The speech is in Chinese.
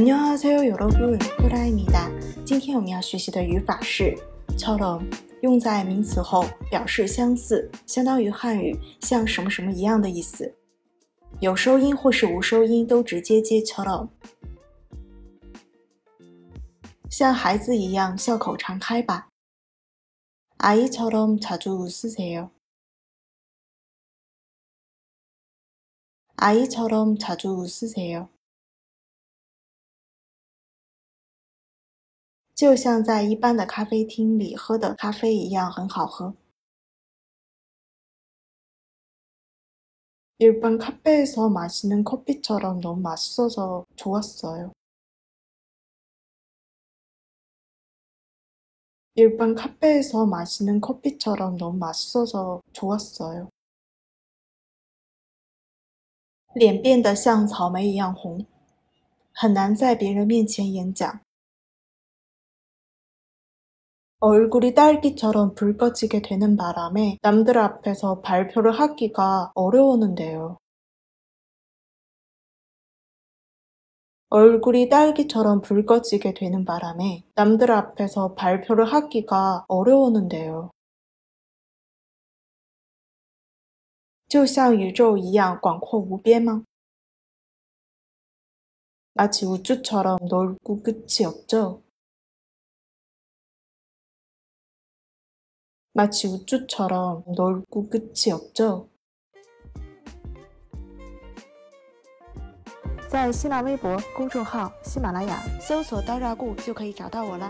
안녕하세요여러 분， 米达。今天我们要学习的语法是“敲龙”，用在名词后表示相似，相当于汉语“像什么什么一样的”意思。有收音或是无收音都直接接“敲龙”。像孩子一样笑口常开吧。아이처럼자주웃으세요 아이처럼 자주 웃으세요 就像在一般的咖啡厅里喝的咖啡一样，很好喝。일반카페에서마시는커피처럼너무맛있어서좋았어요 일반 카페에서 마시는 커피처럼 너무 맛있어서 좋았어요. 脸变得像草莓一样红，很难在别人面前演讲。 얼굴이 딸기처럼 붉어지게 되는 바람에 남들 앞에서 발표를 하기가 어려웠는데요. 얼굴이 딸기처럼 붉어지게 되는 바람에 남들 앞에서 발표를 하기가 어려웠는데요. 就像宇宙一样广阔无边吗？ 마치 우주처럼 넓고 끝이 없죠? 마치 우주처럼 넓고 끝이 없죠? 在新浪微博公众号“喜马拉雅”搜索“刀扎固”就可以找到我了。